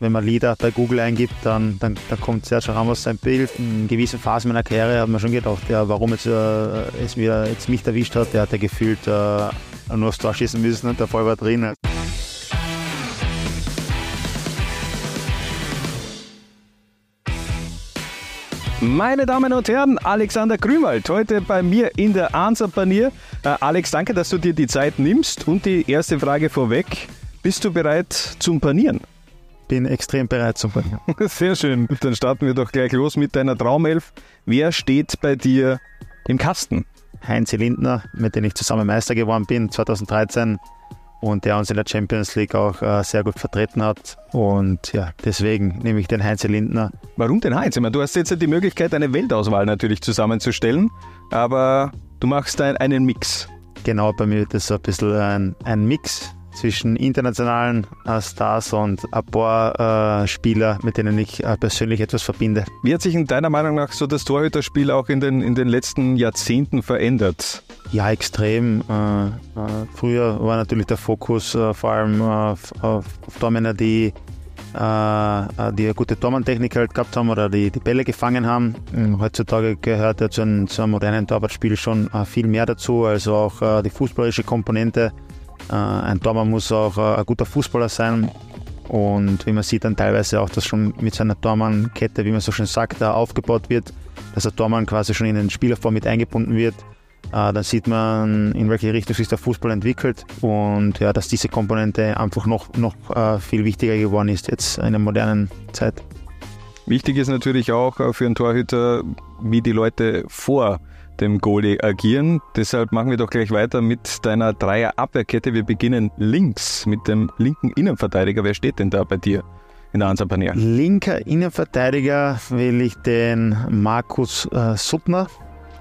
wenn man Lieder bei Google eingibt, dann, dann, dann kommt Sergio Ramos sein Bild. In gewissen Phasen meiner Karriere hat man schon gedacht, ja, warum jetzt, äh, es mir jetzt mich erwischt hat. Der hat ja gefühlt äh, nur aufs Tor schießen müssen und der Ball war drin. Meine Damen und Herren, Alexander Grünwald, heute bei mir in der Ansapanier. Äh, Alex, danke, dass du dir die Zeit nimmst. Und die erste Frage vorweg. Bist du bereit zum Panieren? Bin extrem bereit zum Panieren. Sehr schön. Dann starten wir doch gleich los mit deiner Traumelf. Wer steht bei dir im Kasten? Heinz Lindner, mit dem ich zusammen Meister geworden bin 2013 und der uns in der Champions League auch äh, sehr gut vertreten hat. Und ja, deswegen nehme ich den Heinz Lindner. Warum den Heinz? Ich meine, du hast jetzt die Möglichkeit, eine Weltauswahl natürlich zusammenzustellen, aber du machst ein, einen Mix. Genau, bei mir wird das so ein bisschen ein, ein Mix zwischen internationalen äh, Stars und ein paar äh, Spieler, mit denen ich äh, persönlich etwas verbinde. Wie hat sich in deiner Meinung nach so das Torhüterspiel auch in den, in den letzten Jahrzehnten verändert? Ja, extrem. Äh, äh, früher war natürlich der Fokus äh, vor allem auf, auf, auf Tormänner, die die eine gute Tormanntechnik halt gehabt haben oder die, die Bälle gefangen haben. Ähm, heutzutage gehört ja zu einem, zu einem modernen Torwartspiel schon viel mehr dazu, also auch die fußballerische Komponente ein Tormann muss auch äh, ein guter Fußballer sein. Und wie man sieht dann teilweise auch, dass schon mit seiner Tormannkette, wie man so schön sagt, da aufgebaut wird, dass der Tormann quasi schon in den Spielaufbau mit eingebunden wird. Äh, dann sieht man, in welche Richtung sich der Fußball entwickelt und ja, dass diese Komponente einfach noch, noch viel wichtiger geworden ist jetzt in der modernen Zeit. Wichtig ist natürlich auch für einen Torhüter, wie die Leute vor dem Goalie agieren. Deshalb machen wir doch gleich weiter mit deiner Dreier-Abwehrkette. Wir beginnen links mit dem linken Innenverteidiger. Wer steht denn da bei dir in der Ansapanier? Linker Innenverteidiger will ich den Markus äh, Suttner,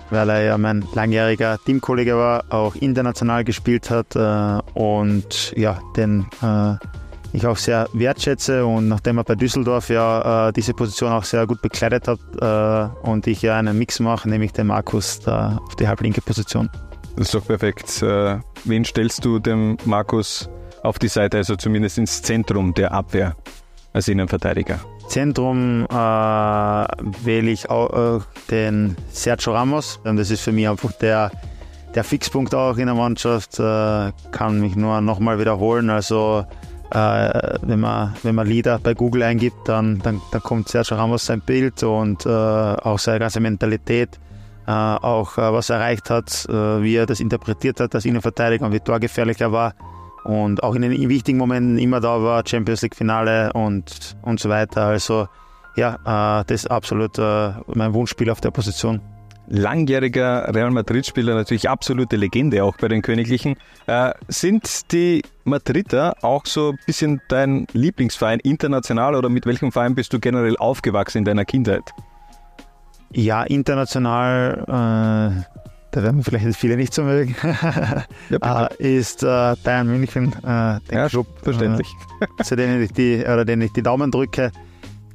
weil er ja mein langjähriger Teamkollege war, auch international gespielt hat äh, und ja, den äh, ich auch sehr wertschätze und nachdem er bei Düsseldorf ja äh, diese Position auch sehr gut bekleidet hat äh, und ich ja einen Mix mache, nehme ich den Markus da auf die halblinke Position. Das ist doch perfekt. Äh, wen stellst du dem Markus auf die Seite, also zumindest ins Zentrum der Abwehr als Innenverteidiger? Zentrum äh, wähle ich auch, äh, den Sergio Ramos. Das ist für mich einfach der, der Fixpunkt auch in der Mannschaft. Äh, kann mich nur nochmal wiederholen. Also äh, wenn, man, wenn man Lieder bei Google eingibt, dann, dann, dann kommt Sergio Ramos sein Bild und äh, auch seine ganze Mentalität, äh, auch äh, was er erreicht hat, äh, wie er das interpretiert hat als Innenverteidiger und wie torgefährlich er war und auch in den wichtigen Momenten immer da war, Champions League Finale und, und so weiter. Also ja, äh, das ist absolut mein Wunschspiel auf der Position langjähriger Real Madrid-Spieler, natürlich absolute Legende auch bei den Königlichen. Äh, sind die Madrider auch so ein bisschen dein Lieblingsverein international oder mit welchem Verein bist du generell aufgewachsen in deiner Kindheit? Ja, international, äh, da werden vielleicht viele nicht so mögen, ja, äh, ist äh, Bayern München, äh, der ja, Club, verständlich. Äh, zu denen ich die, oder denen ich die Daumen drücke.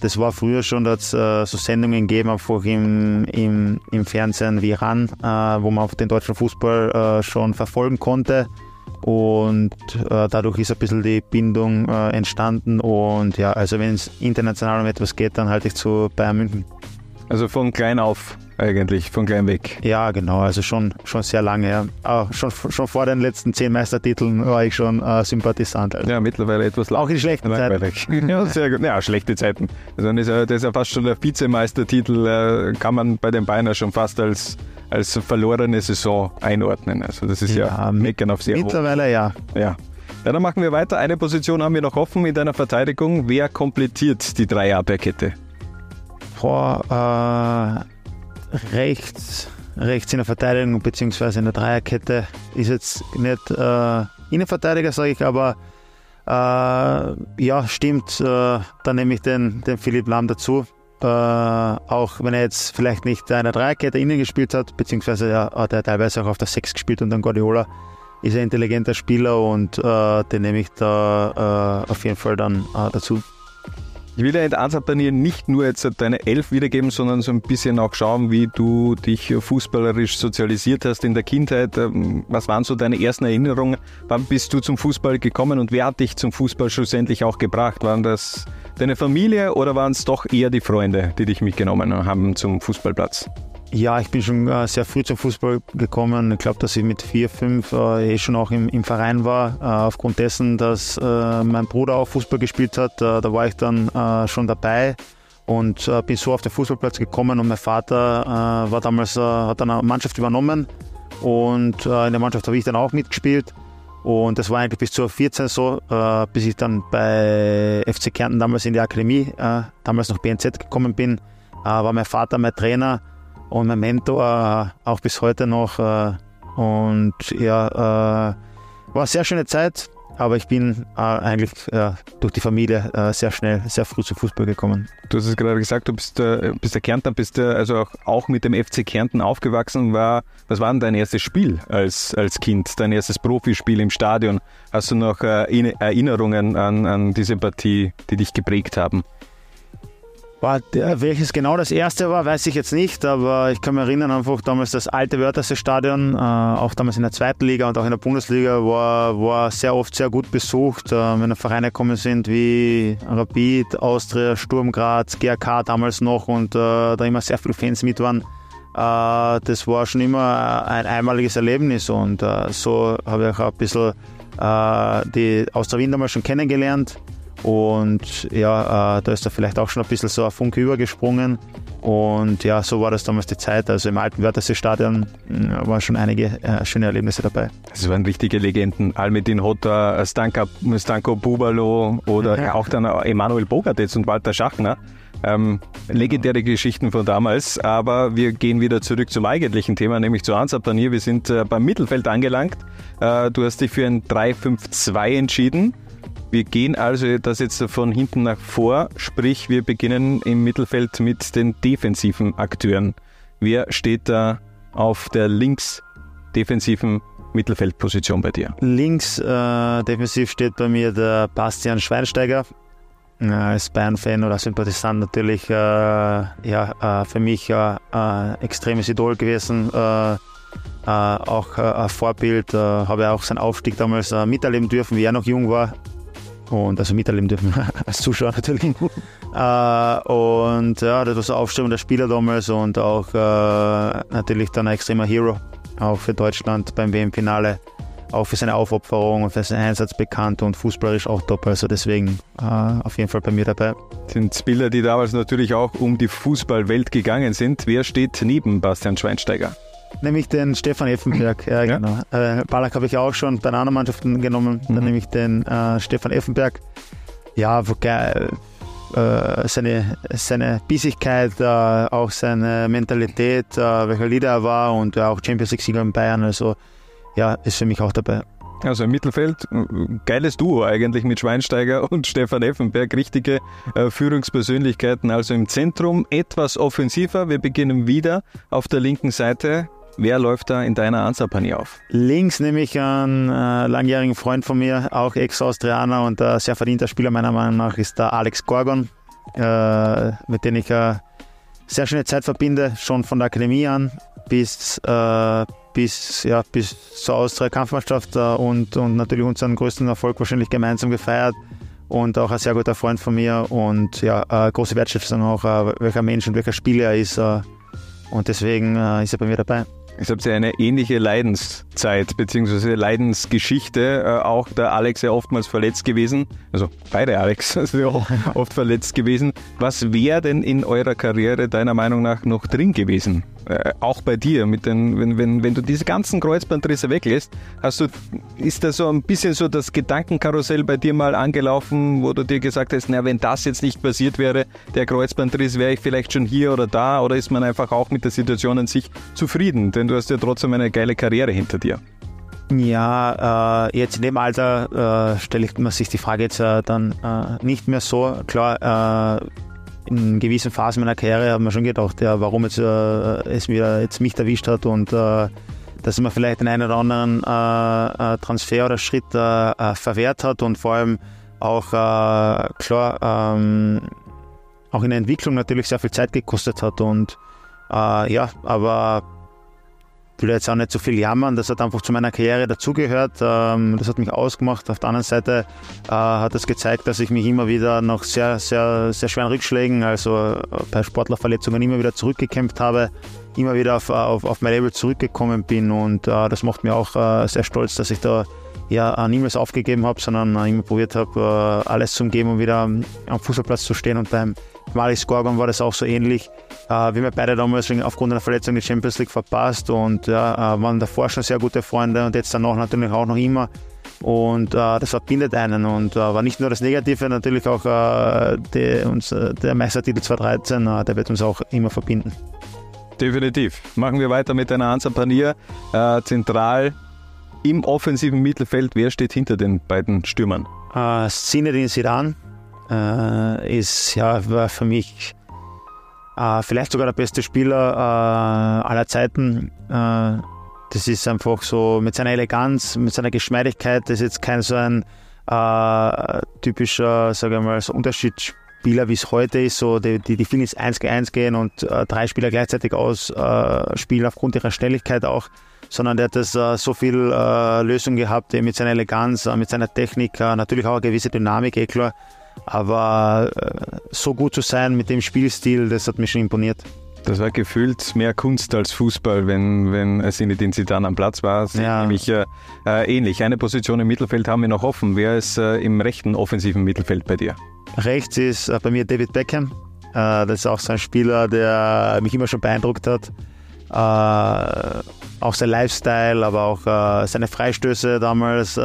Das war früher schon, dass äh, so Sendungen gegeben, einfach im, im, im Fernsehen wie RAN, äh, wo man auf den deutschen Fußball äh, schon verfolgen konnte. Und äh, dadurch ist ein bisschen die Bindung äh, entstanden. Und ja, also wenn es international um etwas geht, dann halte ich zu Bayern München. Also von klein auf eigentlich, von klein weg. Ja, genau, also schon, schon sehr lange. Ja. Auch schon, schon vor den letzten zehn Meistertiteln war ich schon äh, Sympathisant. Also. Ja, mittlerweile etwas Auch in schlechten langweilig. Zeiten. ja, sehr gut. Ja, schlechte Zeiten. Also das ist, ja, das ist ja fast schon der Vizemeistertitel, äh, kann man bei den Bayern schon fast als, als verlorene Saison einordnen. Also das ist ja, ja Meckern auf sehr Mittlerweile hoch. ja. Ja. Ja, dann machen wir weiter. Eine Position haben wir noch offen in deiner Verteidigung. Wer komplettiert die Dreierabwehrkette? Boah, äh, rechts, rechts in der Verteidigung bzw. in der Dreierkette ist jetzt nicht äh, Innenverteidiger, sage ich, aber äh, ja, stimmt. Äh, dann nehme ich den, den Philipp Lahm dazu. Äh, auch wenn er jetzt vielleicht nicht in der Dreierkette innen gespielt hat, beziehungsweise ja, hat er teilweise auch auf der Sechs gespielt und dann Guardiola ist ein intelligenter Spieler und äh, den nehme ich da äh, auf jeden Fall dann dazu. Ich will ja in der Ansatzpanier nicht nur jetzt deine Elf wiedergeben, sondern so ein bisschen auch schauen, wie du dich fußballerisch sozialisiert hast in der Kindheit. Ähm, was waren so deine ersten Erinnerungen? Wann bist du zum Fußball gekommen und wer hat dich zum Fußball schlussendlich auch gebracht? Waren das deine Familie oder waren es doch eher die Freunde, die dich mitgenommen haben zum Fußballplatz? Ja, ich bin schon äh, sehr früh zum Fußball gekommen. Ich glaube, dass ich mit vier, fünf äh, eh schon auch im, im Verein war. Äh, aufgrund dessen, dass äh, mein Bruder auch Fußball gespielt hat, äh, da war ich dann äh, schon dabei und bin so auf den Fußballplatz gekommen. Und mein Vater war damals, hat eine Mannschaft übernommen und in der Mannschaft habe ich dann auch mitgespielt. Und das war eigentlich bis zur 14 so, bis ich dann bei FC Kärnten damals in die Akademie, damals noch BNZ gekommen bin, war mein Vater mein Trainer und mein Mentor äh, auch bis heute noch. Äh, und ja, äh, war eine sehr schöne Zeit, aber ich bin eigentlich durch die Familie sehr schnell, sehr früh zum Fußball gekommen. Du hast es gerade gesagt, du bist, bist der Kärntner, bist also auch, auch mit dem FC Kärnten aufgewachsen. War, was war denn dein erstes Spiel als, als Kind, dein erstes Profispiel im Stadion? Hast du noch Erinnerungen an, an diese Partie, die dich geprägt haben? Der, welches genau das erste war, weiß ich jetzt nicht, aber ich kann mich erinnern, einfach damals das alte Wörthersee-Stadion, äh, auch damals in der zweiten Liga und auch in der Bundesliga, war, war sehr oft sehr gut besucht. Äh, wenn Vereine gekommen sind wie Rapid, Austria, Sturm Graz, GRK damals noch und äh, da immer sehr viele Fans mit waren. Äh, das war schon immer ein einmaliges Erlebnis und äh, so habe ich auch ein bisschen äh, die Austria Wien damals schon kennengelernt. Und ja, äh, da ist da vielleicht auch schon ein bisschen so ein Funke übergesprungen. Und ja, so war das damals die Zeit. Also im alten Wörthersee-Stadion äh, waren schon einige äh, schöne Erlebnisse dabei. Das waren richtige Legenden. Almedin Hotta, Stanka, Stanko Bubalo oder ja. auch dann Emanuel Bogartitz und Walter Schachner. Ähm, legendäre Geschichten von damals, aber wir gehen wieder zurück zum eigentlichen Thema, nämlich zu Ansab Danier. Wir sind äh, beim Mittelfeld angelangt. Äh, du hast dich für ein 3-5-2 entschieden. Wir gehen also das jetzt von hinten nach vor, sprich wir beginnen im Mittelfeld mit den defensiven Akteuren. Wer steht da auf der links defensiven Mittelfeldposition bei dir? Links äh, defensiv steht bei mir der Bastian Schweinsteiger. Äh, als Bayern-Fan oder Sympathisant natürlich äh, ja, äh, für mich ein äh, extremes Idol gewesen. Auch ein Vorbild, habe auch seinen Aufstieg damals miterleben dürfen, wie er noch jung war und also miterleben dürfen als Zuschauer natürlich. äh, und ja, das war so Aufstellung der Spieler damals und auch äh, natürlich dann ein extremer Hero, auch für Deutschland beim WM-Finale. Auch für seine Aufopferung und für seinen Einsatz bekannt und fußballerisch auch top. Also deswegen äh, auf jeden Fall bei mir dabei. Sind Spieler, die damals natürlich auch um die Fußballwelt gegangen sind. Wer steht neben Bastian Schweinsteiger? Nämlich den Stefan Effenberg. Ja, ja. genau. Äh, Ballack habe ich auch schon bei anderen Mannschaften genommen. Mhm. Dann nehme ich den äh, Stefan Effenberg. Ja, geil. Äh, seine, seine Bissigkeit, äh, auch seine Mentalität, äh, welcher Leader er war und auch Champions League-Sieger in Bayern. Also, ja, ist für mich auch dabei. Also im Mittelfeld, geiles Duo eigentlich mit Schweinsteiger und Stefan Effenberg, richtige äh, Führungspersönlichkeiten. Also im Zentrum etwas offensiver. Wir beginnen wieder auf der linken Seite. Wer läuft da in deiner Ansapanie auf? Links nehme ich einen äh, langjährigen Freund von mir, auch Ex-Austrianer und äh, sehr verdienter Spieler meiner Meinung nach, ist der Alex Gorgon, äh, mit dem ich eine sehr schöne Zeit verbinde, schon von der Akademie an bis, äh, bis, ja, bis zur Austria-Kampfmannschaft äh, und, und natürlich unseren größten Erfolg wahrscheinlich gemeinsam gefeiert und auch ein sehr guter Freund von mir und ja, äh, große Wertschätzung auch, äh, welcher Mensch und welcher Spieler er ist äh, und deswegen äh, ist er bei mir dabei. Ich habe ja eine ähnliche Leidenszeit bzw. Leidensgeschichte. Äh, auch der Alex ja oftmals verletzt gewesen. Also beide Alex sind ja oft verletzt gewesen. Was wäre denn in eurer Karriere deiner Meinung nach noch drin gewesen? Äh, auch bei dir, mit den, wenn, wenn, wenn du diese ganzen Kreuzbandrisse weglässt, hast du, ist da so ein bisschen so das Gedankenkarussell bei dir mal angelaufen, wo du dir gesagt hast, na, wenn das jetzt nicht passiert wäre, der Kreuzbandriss, wäre ich vielleicht schon hier oder da, oder ist man einfach auch mit der Situation an sich zufrieden? Denn du hast ja trotzdem eine geile Karriere hinter dir. Ja, äh, jetzt in dem Alter äh, stelle ich mir sich die Frage jetzt äh, dann äh, nicht mehr so. Klar, äh, in gewissen Phasen meiner Karriere ich mir schon gedacht, ja, warum jetzt, äh, es mir jetzt mich erwischt hat und äh, dass man vielleicht den einen oder anderen äh, äh Transfer oder Schritt äh, äh, verwehrt hat und vor allem auch klar, ähm, auch in der Entwicklung natürlich sehr viel Zeit gekostet hat. Und ja, aber will jetzt auch nicht so viel jammern, das hat einfach zu meiner Karriere dazugehört. Ähm, das hat mich ausgemacht. Auf der anderen Seite äh, hat es das gezeigt, dass ich mich immer wieder nach sehr, sehr, sehr schweren Rückschlägen, also äh, bei Sportlerverletzungen immer wieder zurückgekämpft habe, immer wieder auf, auf, auf mein Level zurückgekommen bin und äh, das macht mir auch äh, sehr stolz, dass ich da ja niemals aufgegeben habe, sondern immer probiert habe, alles zu geben, um wieder am Fußballplatz zu stehen und beim Malik Skorgon war das auch so ähnlich. Äh, wir haben beide damals aufgrund einer Verletzung die Champions League verpasst und ja, äh, waren davor schon sehr gute Freunde und jetzt danach natürlich auch noch immer. Und äh, das verbindet einen und äh, war nicht nur das Negative, natürlich auch äh, die, uns, äh, der Meistertitel 2013, äh, der wird uns auch immer verbinden. Definitiv. Machen wir weiter mit einer Ansa Panier. Äh, zentral im offensiven Mittelfeld. Wer steht hinter den beiden Stürmern? Äh, Zinedine Sidan äh, ist ja, war für mich äh, vielleicht sogar der beste Spieler äh, aller Zeiten. Äh, das ist einfach so mit seiner Eleganz, mit seiner Geschmeidigkeit. Das ist jetzt kein so ein äh, typischer, sage ich mal, so Unterschiedsspieler, wie es heute ist. So die, die, die viel ins 1 gegen 1 gehen und äh, drei Spieler gleichzeitig ausspielen aufgrund ihrer Schnelligkeit auch sondern der hat das äh, so viel äh, Lösung gehabt, mit seiner Eleganz, äh, mit seiner Technik, natürlich auch eine gewisse Dynamik, eh klar. Aber äh, so gut zu sein mit dem Spielstil, das hat mich schon imponiert. Das war gefühlt mehr Kunst als Fußball, wenn, wenn Zinedine Zidane am Platz war. Das ja. nämlich äh, äh, ähnlich. Eine Position im Mittelfeld haben wir noch offen. Wer ist äh, im rechten offensiven Mittelfeld bei dir? Rechts ist äh, bei mir David Beckham. Äh, das ist auch so ein Spieler, der mich immer schon beeindruckt hat. Äh, auch sein Lifestyle, aber auch seine Freistöße damals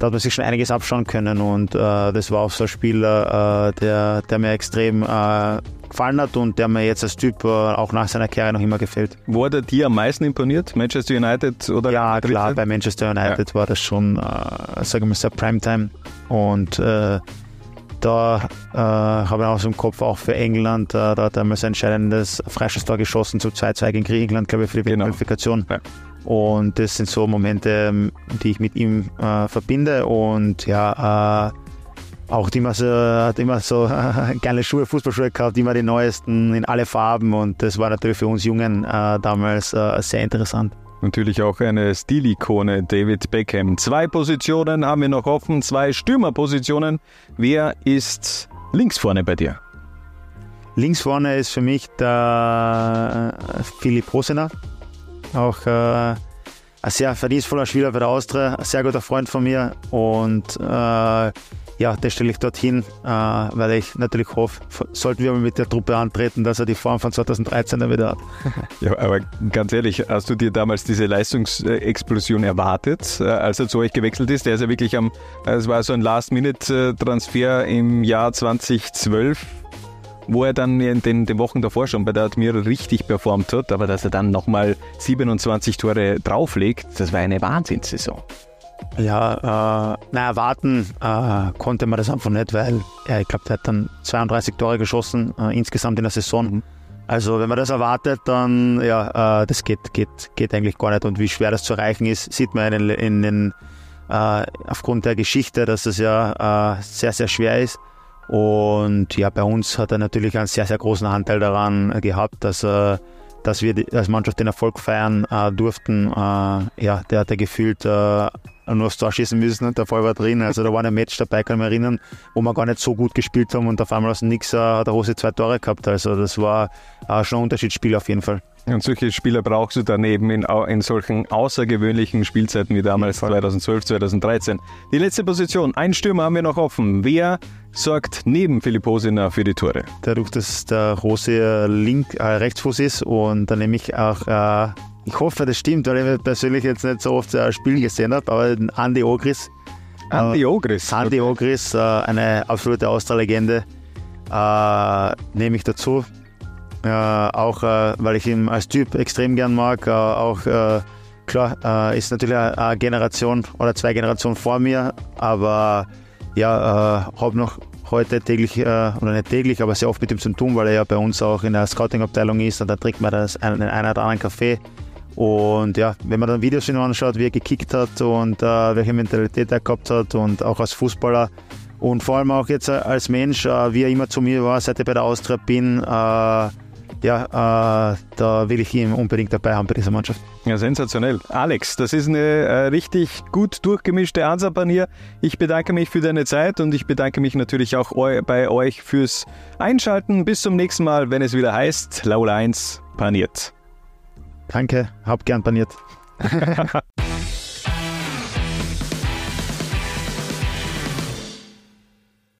da hat man sich schon einiges abschauen können und äh, das war auch so ein Spieler, äh, der, der mir extrem äh, gefallen hat und der mir jetzt als Typ äh, auch nach seiner Karriere noch immer gefällt. Wo hat er dir am meisten imponiert? Manchester United oder? Ja, klar, bei Manchester United ja. war das schon, äh, sagen wir mal, sehr Primetime und äh, da äh, habe ich auch so im Kopf auch für England, äh, da hat er mal sein entscheidendes Freistoßtor geschossen zu 2-2 gegen Griechenland, glaube ich, für die genau. Qualifikation. Ja. Und das sind so Momente, ähm, die ich mit ihm äh, verbinde. Und ja, äh, auch die so, hat immer so geile Schuhe, Fußballschuhe gehabt, immer die neuesten in alle Farben. Und das war natürlich für uns Jungen äh, damals äh, sehr interessant. Natürlich auch eine Stilikone, David Beckham. Zwei Positionen haben wir noch offen, zwei Stürmerpositionen. Wer ist links vorne bei dir? Links vorne ist für mich der äh, Philipp Rosener auch äh, ein sehr verdienstvoller Spieler bei der Austria, ein sehr guter Freund von mir und äh, ja, das stelle ich dorthin, äh, weil ich natürlich hoffe, sollten wir mal mit der Truppe antreten, dass er die Form von 2013 dann wieder hat. Ja, aber ganz ehrlich, hast du dir damals diese Leistungsexplosion erwartet, äh, als er zu euch gewechselt ist? Der ist ja wirklich am, es war so ein Last-Minute-Transfer im Jahr 2012 wo er dann in den, den Wochen davor schon bei der Admira richtig performt hat, aber dass er dann nochmal 27 Tore drauflegt, das war eine Wahnsinnssaison. Ja, äh, na, erwarten äh, konnte man das einfach nicht, weil ja, ich glaube, der hat dann 32 Tore geschossen äh, insgesamt in der Saison. Mhm. Also wenn man das erwartet, dann ja, äh, das geht, geht, geht eigentlich gar nicht. Und wie schwer das zu erreichen ist, sieht man in, in, in äh, aufgrund der Geschichte, dass es ja äh, sehr, sehr schwer ist. Und ja, bei uns hat er natürlich einen sehr, sehr großen Anteil daran gehabt, dass, äh, dass wir als Mannschaft den Erfolg feiern äh, durften. Äh, ja, der hat gefühlt äh, nur aufs Tor schießen müssen und der Fall war drin. Also da war ein Match dabei, kann ich mich erinnern, wo wir gar nicht so gut gespielt haben und auf einmal aus dem Nix äh, hat der Hose zwei Tore gehabt. Also das war äh, schon ein Unterschiedsspiel auf jeden Fall. Und solche Spieler brauchst du daneben in, in solchen außergewöhnlichen Spielzeiten wie damals 2012, 2013. Die letzte Position, ein Stürmer haben wir noch offen. Wer sorgt neben Philipp Hosiner für die Tore? Dadurch, dass der Rose link, äh, Rechtsfuß ist und dann nehme ich auch, äh, ich hoffe, das stimmt, weil ich persönlich jetzt nicht so oft ein Spiel gesehen habe, aber Andy Ogris. Andy Ogris? Äh, Andy Ogris, äh, eine absolute Austria-Legende, äh, nehme ich dazu. Äh, auch äh, weil ich ihn als Typ extrem gern mag. Äh, auch äh, klar, äh, ist natürlich eine Generation oder zwei Generationen vor mir, aber ja, äh, habe noch heute täglich, oder nicht täglich, aber sehr oft mit ihm zu tun, weil er ja bei uns auch in der Scouting-Abteilung ist und da trinkt man das einen, einen oder anderen Kaffee. Und ja, wenn man dann Videos von ihm anschaut, wie er gekickt hat und welche Mentalität er gehabt hat und auch als Fußballer, Und vor allem auch jetzt als Mensch, wie er immer zu mir war, seit ich bei der Austria bin, ja, äh, da will ich ihn unbedingt dabei haben bei dieser Mannschaft. Ja, sensationell. Alex, das ist eine äh, richtig gut durchgemischte Ansapanier. Ich bedanke mich für deine Zeit und ich bedanke mich natürlich auch eu bei euch fürs Einschalten. Bis zum nächsten Mal, wenn es wieder heißt, Laula 1 paniert. Danke, hab gern paniert.